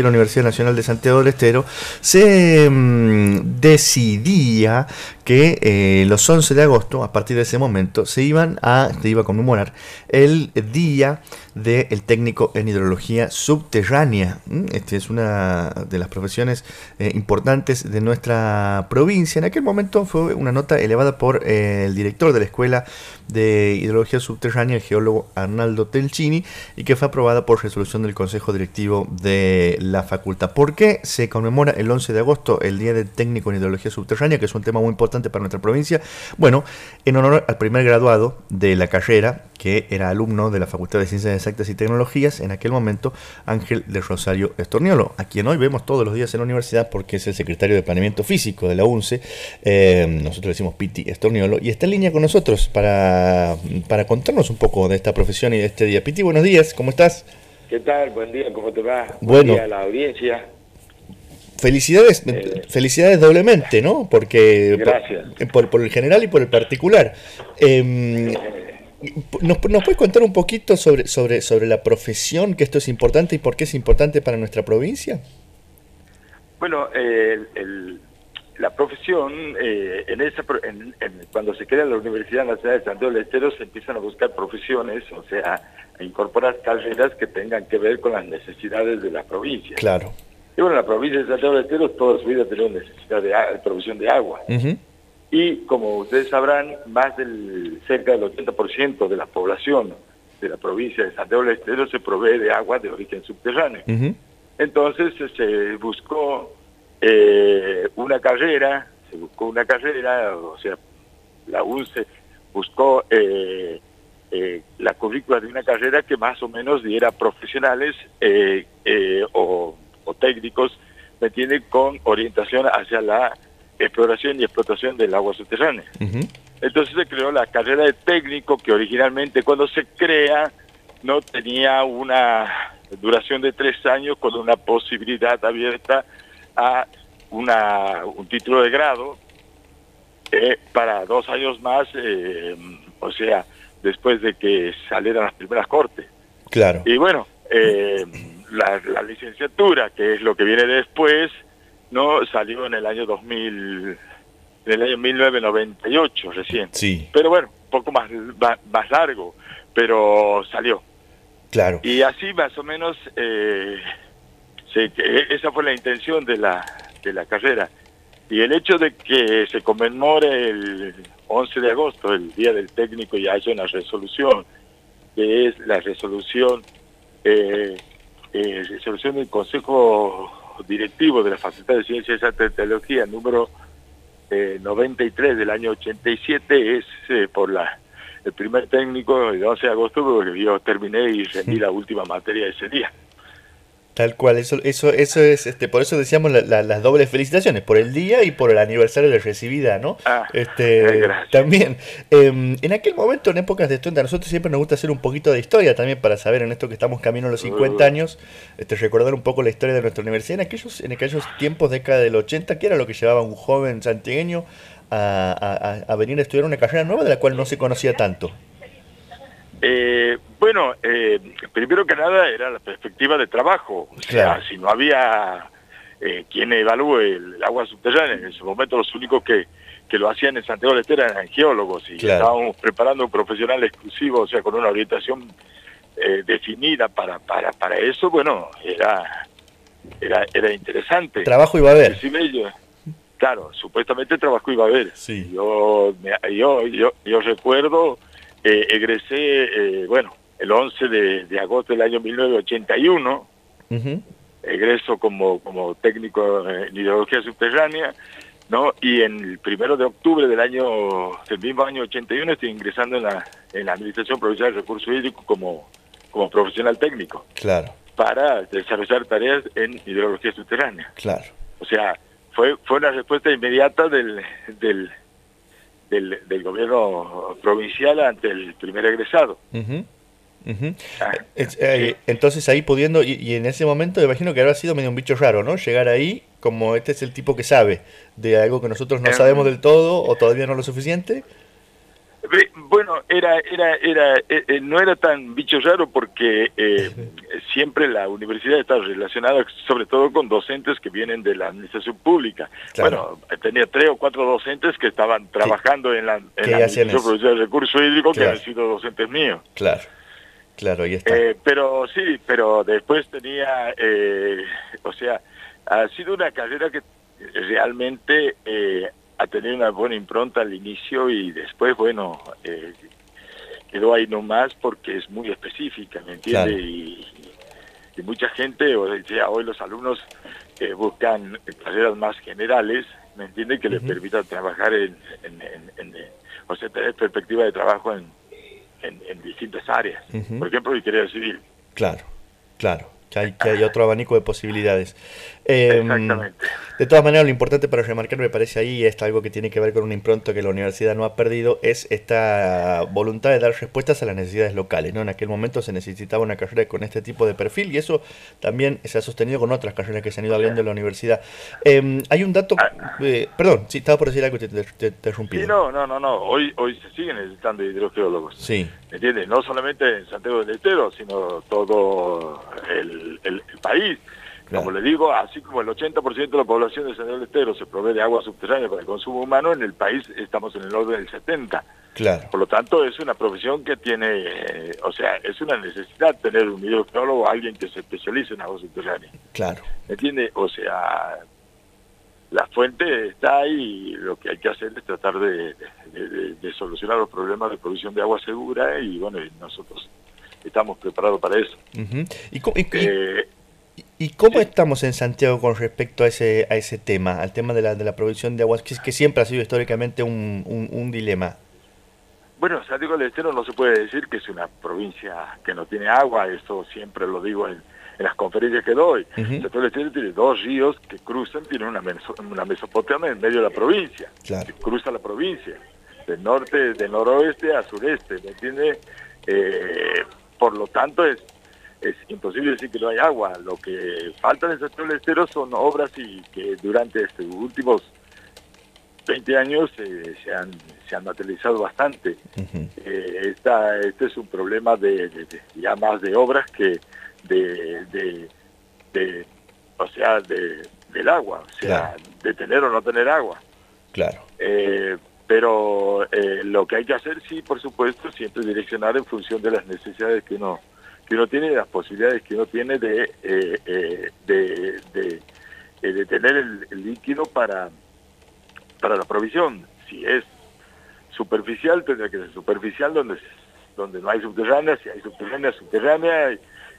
la Universidad Nacional de Santiago del Estero, se mm, decidía que eh, los 11 de agosto, a partir de ese momento, se iban a, se iba a conmemorar el día del técnico en hidrología subterránea. Esta es una de las profesiones eh, importantes de nuestra provincia. En aquel momento fue una nota elevada por eh, el director de la Escuela de Hidrología Subterránea, el geólogo Arnaldo Telchini, y que fue aprobada por resolución del Consejo Directivo de la facultad. ¿Por qué se conmemora el 11 de agosto el Día del Técnico en Hidrología Subterránea, que es un tema muy importante? para nuestra provincia. Bueno, en honor al primer graduado de la carrera, que era alumno de la Facultad de Ciencias Exactas y Tecnologías, en aquel momento Ángel de Rosario Estorniolo, a quien hoy vemos todos los días en la universidad porque es el secretario de Planeamiento Físico de la UNCE, eh, nosotros decimos Piti Estorniolo, y está en línea con nosotros para, para contarnos un poco de esta profesión y de este día. Piti, buenos días, ¿cómo estás? ¿Qué tal? Buen día, ¿cómo te va? Bueno. Buen día a la audiencia. Felicidades, eh, felicidades doblemente, ¿no? Porque Gracias. Por, por, el general y por el particular. Eh, ¿nos, ¿nos, puedes contar un poquito sobre, sobre, sobre la profesión, que esto es importante y por qué es importante para nuestra provincia? Bueno, eh, el, la profesión, eh, en esa, en, en, cuando se crea la Universidad Nacional de Santiago del Estero, se empiezan a buscar profesiones, o sea, a incorporar carreras que tengan que ver con las necesidades de la provincia. Claro. Y bueno, la provincia de Santiago del Estero toda su vida tenido necesidad de, de provisión de agua. Uh -huh. Y como ustedes sabrán, más del cerca del 80% de la población de la provincia de Santiago del Estero se provee de agua de origen subterráneo. Uh -huh. Entonces se buscó eh, una carrera, se buscó una carrera, o sea, la UNCE buscó eh, eh, la currícula de una carrera que más o menos diera profesionales o o técnicos, ¿me entiende? Con orientación hacia la exploración y explotación del agua subterránea. Uh -huh. Entonces se creó la carrera de técnico que originalmente cuando se crea no tenía una duración de tres años con una posibilidad abierta a una, un título de grado eh, para dos años más, eh, o sea, después de que salieran las primeras cortes. Claro. Y bueno, eh, la, la, licenciatura, que es lo que viene después, no salió en el año 2000, en el año 1998 recién. Sí. Pero bueno, un poco más, más largo, pero salió. Claro. Y así más o menos, eh, se, esa fue la intención de la, de la carrera. Y el hecho de que se conmemore el 11 de agosto, el Día del Técnico, y haya una resolución, que es la resolución eh, eh, resolución del Consejo Directivo de la Facultad de Ciencias y Tecnología número eh, 93 del año 87 es eh, por la el primer técnico el 11 de agosto porque yo terminé y rendí sí. la última materia de ese día. Tal cual, eso, eso, eso es, este, por eso decíamos la, la, las dobles felicitaciones, por el día y por el aniversario de recibida, ¿no? Ah, este, también, eh, en aquel momento, en épocas de estudiantes, a nosotros siempre nos gusta hacer un poquito de historia también para saber en esto que estamos camino a los 50 años, este, recordar un poco la historia de nuestra universidad. En aquellos, en aquellos tiempos, década del 80, ¿qué era lo que llevaba un joven santiagueño a, a, a venir a estudiar una carrera nueva de la cual no se conocía tanto? Eh, bueno, eh, primero que nada era la perspectiva de trabajo. O sea, Claro. si no había eh, quien evalúe el agua subterránea, en ese momento los únicos que, que lo hacían en Santiago del Estero eran geólogos y Claro. estábamos preparando un profesional exclusivo, o sea, con una orientación eh, definida para, para, para eso, bueno, era, era, era interesante. Trabajo iba a haber. Claro, supuestamente trabajo iba a haber. Sí. Yo, yo, yo, yo recuerdo, eh, egresé, eh, bueno, el 11 de, de agosto del año 1981, Ujú. egreso como, como técnico en hidrología subterránea, ¿no? Y en el primero de octubre del año, del mismo año 81, estoy ingresando en la, en la Administración Provincial de Recursos Hídricos como, como profesional técnico Claro, para desarrollar tareas en hidrología subterránea. claro. O sea, fue fue una respuesta inmediata del, del, del, del gobierno provincial ante el primer egresado. Ah, Es- eh, Entonces ahí pudiendo, y, y en ese momento me imagino que habrá sido medio un bicho raro, ¿no? Llegar ahí como este es el tipo que sabe de algo que nosotros no Em. sabemos del todo o todavía no lo suficiente. Bueno, era, era, era, eh, eh, no era tan bicho raro porque eh, siempre la universidad está relacionada sobre todo con docentes que vienen de la administración pública. Bueno, tenía tres o cuatro docentes que estaban trabajando en la, en la administración de recursos hídricos que han sido docentes míos. Claro. Claro, ahí está. pero sí, pero después tenía, o sea, ha sido una carrera que realmente eh, ha tenido una buena impronta al inicio y después, bueno, eh, quedó ahí nomás porque es muy específica, ¿me entiende? Y, mucha gente, o sea, hoy los alumnos eh, buscan carreras más generales, ¿me entiende? Que les permitan trabajar en, o sea, tener perspectiva de trabajo en, en, distintas áreas. Por ejemplo, ingeniería civil. Claro, claro que hay, que hay otro abanico de posibilidades. Em, Exactamente. De todas maneras, lo importante para remarcar, me parece ahí, y es algo que tiene que ver con un impronto que la universidad no ha perdido, es esta voluntad de dar respuestas a las necesidades locales. ¿no? En aquel momento se necesitaba una carrera con este tipo de perfil y eso también se ha sostenido con otras carreras que se han ido abriendo en la universidad. Em, hay un dato, ah. eh, perdón, sí, estaba por decir algo que te, te, Sí, no, no, no, no, hoy, hoy se siguen necesitando hidrogeólogos. Sí. ¿Entiendes? No solamente en Santiago del Estero, sino todo el, el país. Como le digo, así como el 80% de la población de San del Estero se provee de agua subterránea para el consumo humano, en el país estamos en el orden del 70%. Claro. Por lo tanto, es una profesión que tiene, eh, o sea, es una necesidad tener un hidrogeólogo, alguien que se especialice en agua subterránea. Claro. ¿Me entiende? O sea, la fuente está ahí y lo que hay que hacer es tratar de, solucionar los problemas de provisión de agua segura y bueno, nosotros estamos preparados para eso. ¿Y, eh, ¿Y cómo estamos en Santiago con respecto a ese, a ese tema, al tema de la, de la provisión de aguas, que, que siempre ha sido históricamente un, un, dilema? Bueno, Santiago del Estero no se puede decir que es una provincia que no tiene agua, esto siempre lo digo en, las conferencias que doy. Santiago del Estero tiene dos ríos que cruzan, tiene una, una Mesopotamia en medio de la provincia, que cruza la provincia, del norte, del noroeste a sureste, ¿me entiende? Eh, por lo tanto, es es imposible decir que no hay agua. Lo que falta en el sector estero son obras y que durante estos últimos 20 años eh, se, han, se han materializado bastante. Eh, esta, este es un problema de, ya más de obras que de, de, o sea, de, del agua, o sea, de tener o no tener agua. Claro. Eh, pero lo que hay que hacer, sí, por supuesto, siempre direccionar en función de las necesidades que uno que uno tiene, las posibilidades que uno tiene de, eh, eh, de, de, eh, tener el, líquido para, para la provisión. Si es superficial, tendrá que ser superficial donde, donde no hay subterránea, si hay subterránea, subterránea,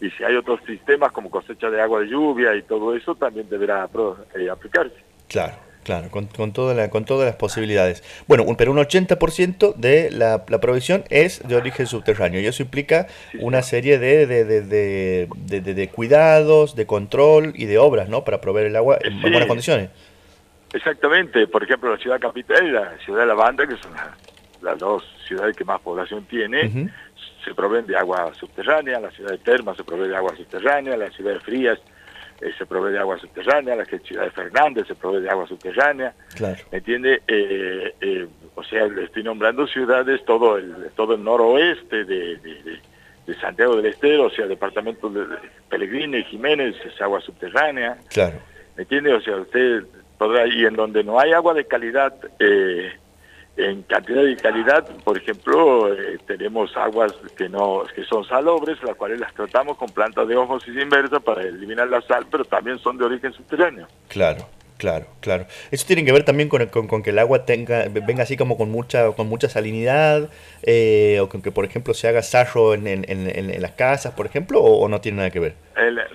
y, si hay otros sistemas como cosecha de agua de lluvia y todo eso, también deberá aplicarse. Claro. Claro, con, con, toda la, con todas las posibilidades. Bueno, pero un 80% de la, la, provisión es de origen subterráneo y eso implica una serie de, de, de, de, cuidados, de control y de obras, ¿no? Para proveer el agua en buenas condiciones. Exactamente. Por ejemplo, la ciudad capital y la ciudad de Lavanda, que son las, dos ciudades que más población tiene, se proveen de agua subterránea. La ciudad de Terma se provee de agua subterránea. La ciudad de Frías eh, se provee de agua subterránea, la ciudad de Fernández se provee de agua subterránea, claro. ¿me entiende? Eh, eh, o sea, le estoy nombrando ciudades, todo el, todo el noroeste de, de, Santiago del Estero, o sea, departamento de Pellegrini Jiménez, es agua subterránea, claro. ¿me entiende? O sea, usted podrá, y en donde no hay agua de calidad, eh, en cantidad y calidad, por ejemplo, eh, tenemos aguas que no que son salobres, las cuales las tratamos con plantas de osmosis inversa para eliminar la sal, pero también son de origen subterráneo. Claro. Claro, claro. Eso tiene que ver también con, con, que el agua tenga venga así como con mucha con mucha salinidad, eh, o con que, por ejemplo, se haga sarro en, en, en, las casas, por ejemplo, o, no tiene nada que ver.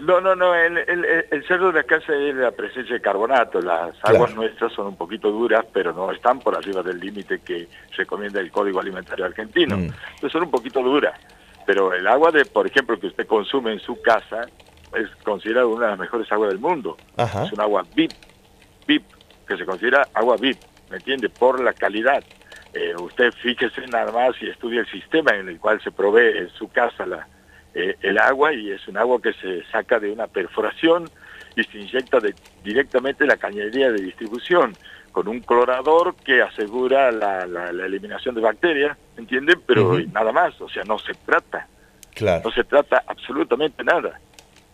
no, no, no. El, el, el, de la casa es la presencia de carbonato. Las aguas nuestras son un poquito duras, pero no están por arriba del límite que recomienda el Código Alimentario Argentino. Mm. Entonces son un poquito duras. Pero el agua, de, por ejemplo, que usted consume en su casa es considerada una de las mejores aguas del mundo. Es un agua VIP VIP, que se considera agua VIP, ¿me entiende? Por la calidad. Eh, usted fíjese nada más y estudie el sistema en el cual se provee en su casa la, eh, el agua y es un agua que se saca de una perforación y se inyecta de, directamente en la cañería de distribución. con un clorador que asegura la, la, eliminación de bacterias, ¿entienden? Pero nada más, o sea, no se trata. Claro. No se trata absolutamente nada.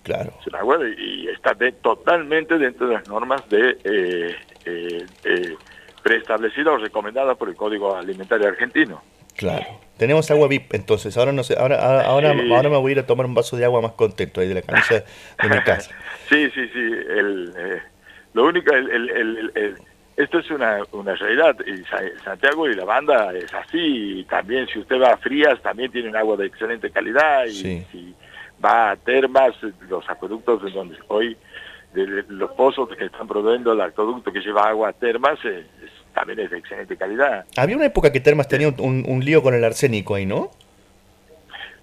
Claro. Y está de, totalmente dentro de las normas de eh, eh, eh preestablecidas o recomendadas por el Código Alimentario Argentino. Claro. Tenemos agua VIP, entonces. Ahora no sé, ahora, ahora, ahora me voy a ir a tomar un vaso de agua más contento ahí de la camisa de mi casa. Sí, sí, sí. El, eh, lo único, el, el, el, esto es una, una realidad. Y Santiago y la banda es así. también si usted va a Frías, también tienen agua de excelente calidad. Y si va a Termas, los acueductos de donde hoy, de los pozos que están proveyendo el acueducto que lleva agua a Termas, eh, también es de excelente calidad. Había una época que Termas tenía un lío con el arsénico ahí, ¿no?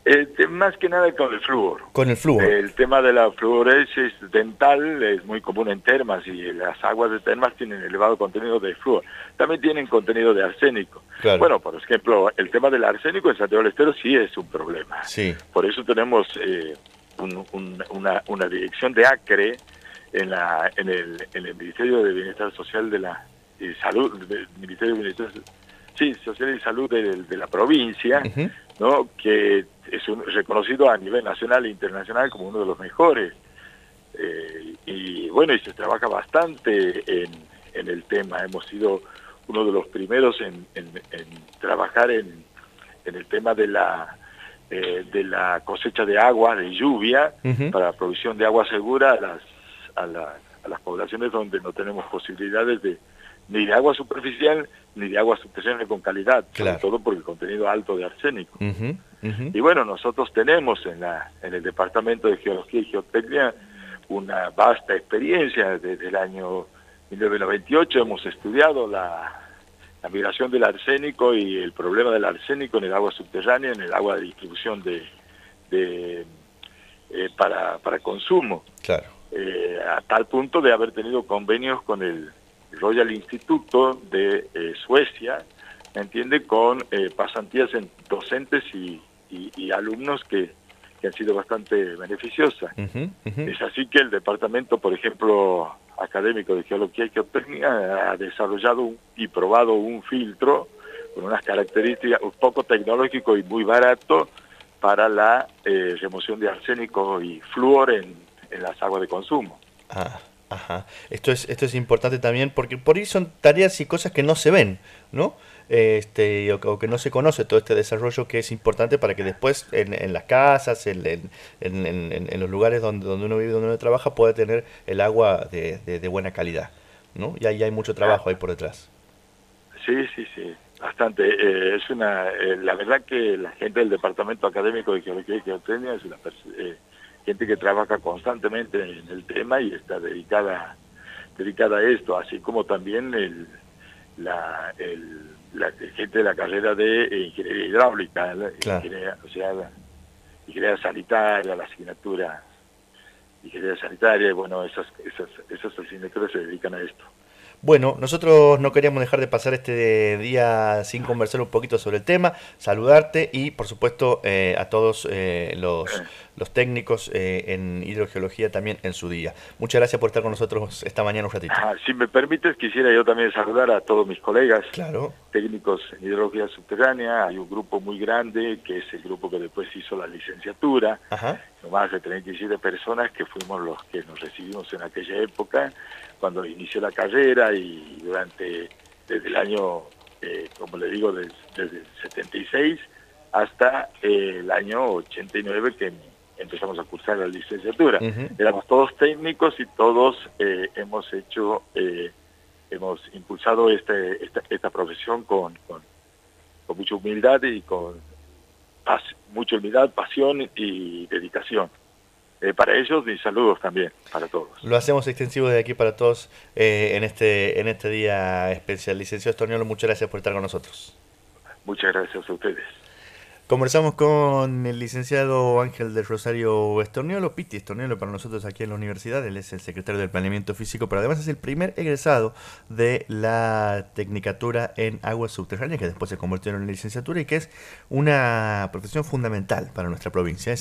Eh, más que nada con el flúor. Con el flúor. El tema de la fluoresis dental es muy común en termas y las aguas de termas tienen elevado contenido de flúor. También tienen contenido de arsénico. Bueno, por ejemplo, el tema del arsénico en Santiago del Estero sí es un problema. Sí. Por eso tenemos eh, una, una, dirección de ACRE en, la, en, el, en el Ministerio de Bienestar Social de la y Salud, del Ministerio de Bienestar sí, Social y Salud de, la provincia, ¿no? que es un, reconocido a nivel nacional e internacional como uno de los mejores. Eh, y bueno, y se trabaja bastante en, en, el tema. Hemos sido uno de los primeros en, en, trabajar en, el tema de la eh, de la cosecha de agua, de lluvia, para la provisión de agua segura a las, a, a las poblaciones donde no tenemos posibilidades de, ni de agua superficial ni de agua subterránea con calidad, sobre todo por el contenido alto de arsénico. Y bueno, nosotros tenemos en, la, en el Departamento de Geología y Geotecnia una vasta experiencia desde el año 1998, hemos estudiado la, migración del arsénico y el problema del arsénico en el agua subterránea, en el agua de distribución de, de eh, para, para consumo. Claro. Eh, a tal punto de haber tenido convenios con el Royal Instituto de eh, Suecia, ¿me entiende? Con eh, pasantías en docentes y, alumnos que, han sido bastante beneficiosas. Es así que el departamento, por ejemplo, académico de Geología y Geotecnia ha desarrollado y probado un filtro con unas características un poco tecnológico y muy barato para la eh, remoción de arsénico y flúor en, en las aguas de consumo. Ah. Ajá. Esto es, esto es importante también porque por ahí son tareas y cosas que no se ven, ¿no? Este, o, que no se conoce todo este desarrollo que es importante para que después en, en las casas, en, en, en, los lugares donde, donde uno vive, donde uno trabaja, pueda tener el agua de, de, buena calidad, ¿no? Y ahí hay mucho trabajo ahí por detrás. Sí, sí, sí, bastante. Eh, es una, eh, la verdad que la gente del Departamento Académico de Geología y Geotecnia es una eh, gente que trabaja constantemente en el tema y está dedicada dedicada a esto, así como también el, la, la gente de la carrera de ingeniería hidráulica, ingeniería, o sea, la ingeniería sanitaria, la asignatura ingeniería sanitaria, bueno, esas, esas, esas asignaturas se dedican a esto. Bueno, nosotros no queríamos dejar de pasar este día sin conversar un poquito sobre el tema, saludarte y por supuesto eh, a todos eh, los, los, técnicos eh, en hidrogeología también en su día. Muchas gracias por estar con nosotros esta mañana un ratito. Ah, si me permites, quisiera yo también saludar a todos mis colegas claro. técnicos en hidrología subterránea. Hay un grupo muy grande que es el grupo que después hizo la licenciatura, Ajá. más de 37 personas que fuimos los que nos recibimos en aquella época cuando inició la carrera y durante, desde el año, eh, como le digo, desde, el 76 hasta eh, el año 89 que empezamos a cursar la licenciatura. Éramos todos técnicos y todos eh, hemos hecho, hemos impulsado este, esta, esta profesión con, con, con mucha humildad y con mucha humildad, pasión y dedicación. Eh, para ellos y saludos también para todos. Lo hacemos extensivo de aquí para todos eh, en este en este día especial. Licenciado Estorniolo, muchas gracias por estar con nosotros. Muchas gracias a ustedes. Conversamos con el licenciado Ángel del Rosario Estorniolo, Piti Estorniolo para nosotros aquí en la universidad. Él es el secretario del Planeamiento Físico, pero además es el primer egresado de la Tecnicatura en Aguas Subterráneas, que después se convirtió en licenciatura y que es una profesión fundamental para nuestra provincia.